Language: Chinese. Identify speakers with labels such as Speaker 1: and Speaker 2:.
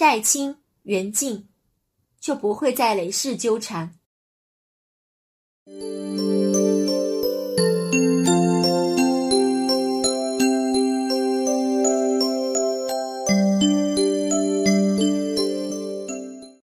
Speaker 1: 债清缘尽，就不会再累世纠缠。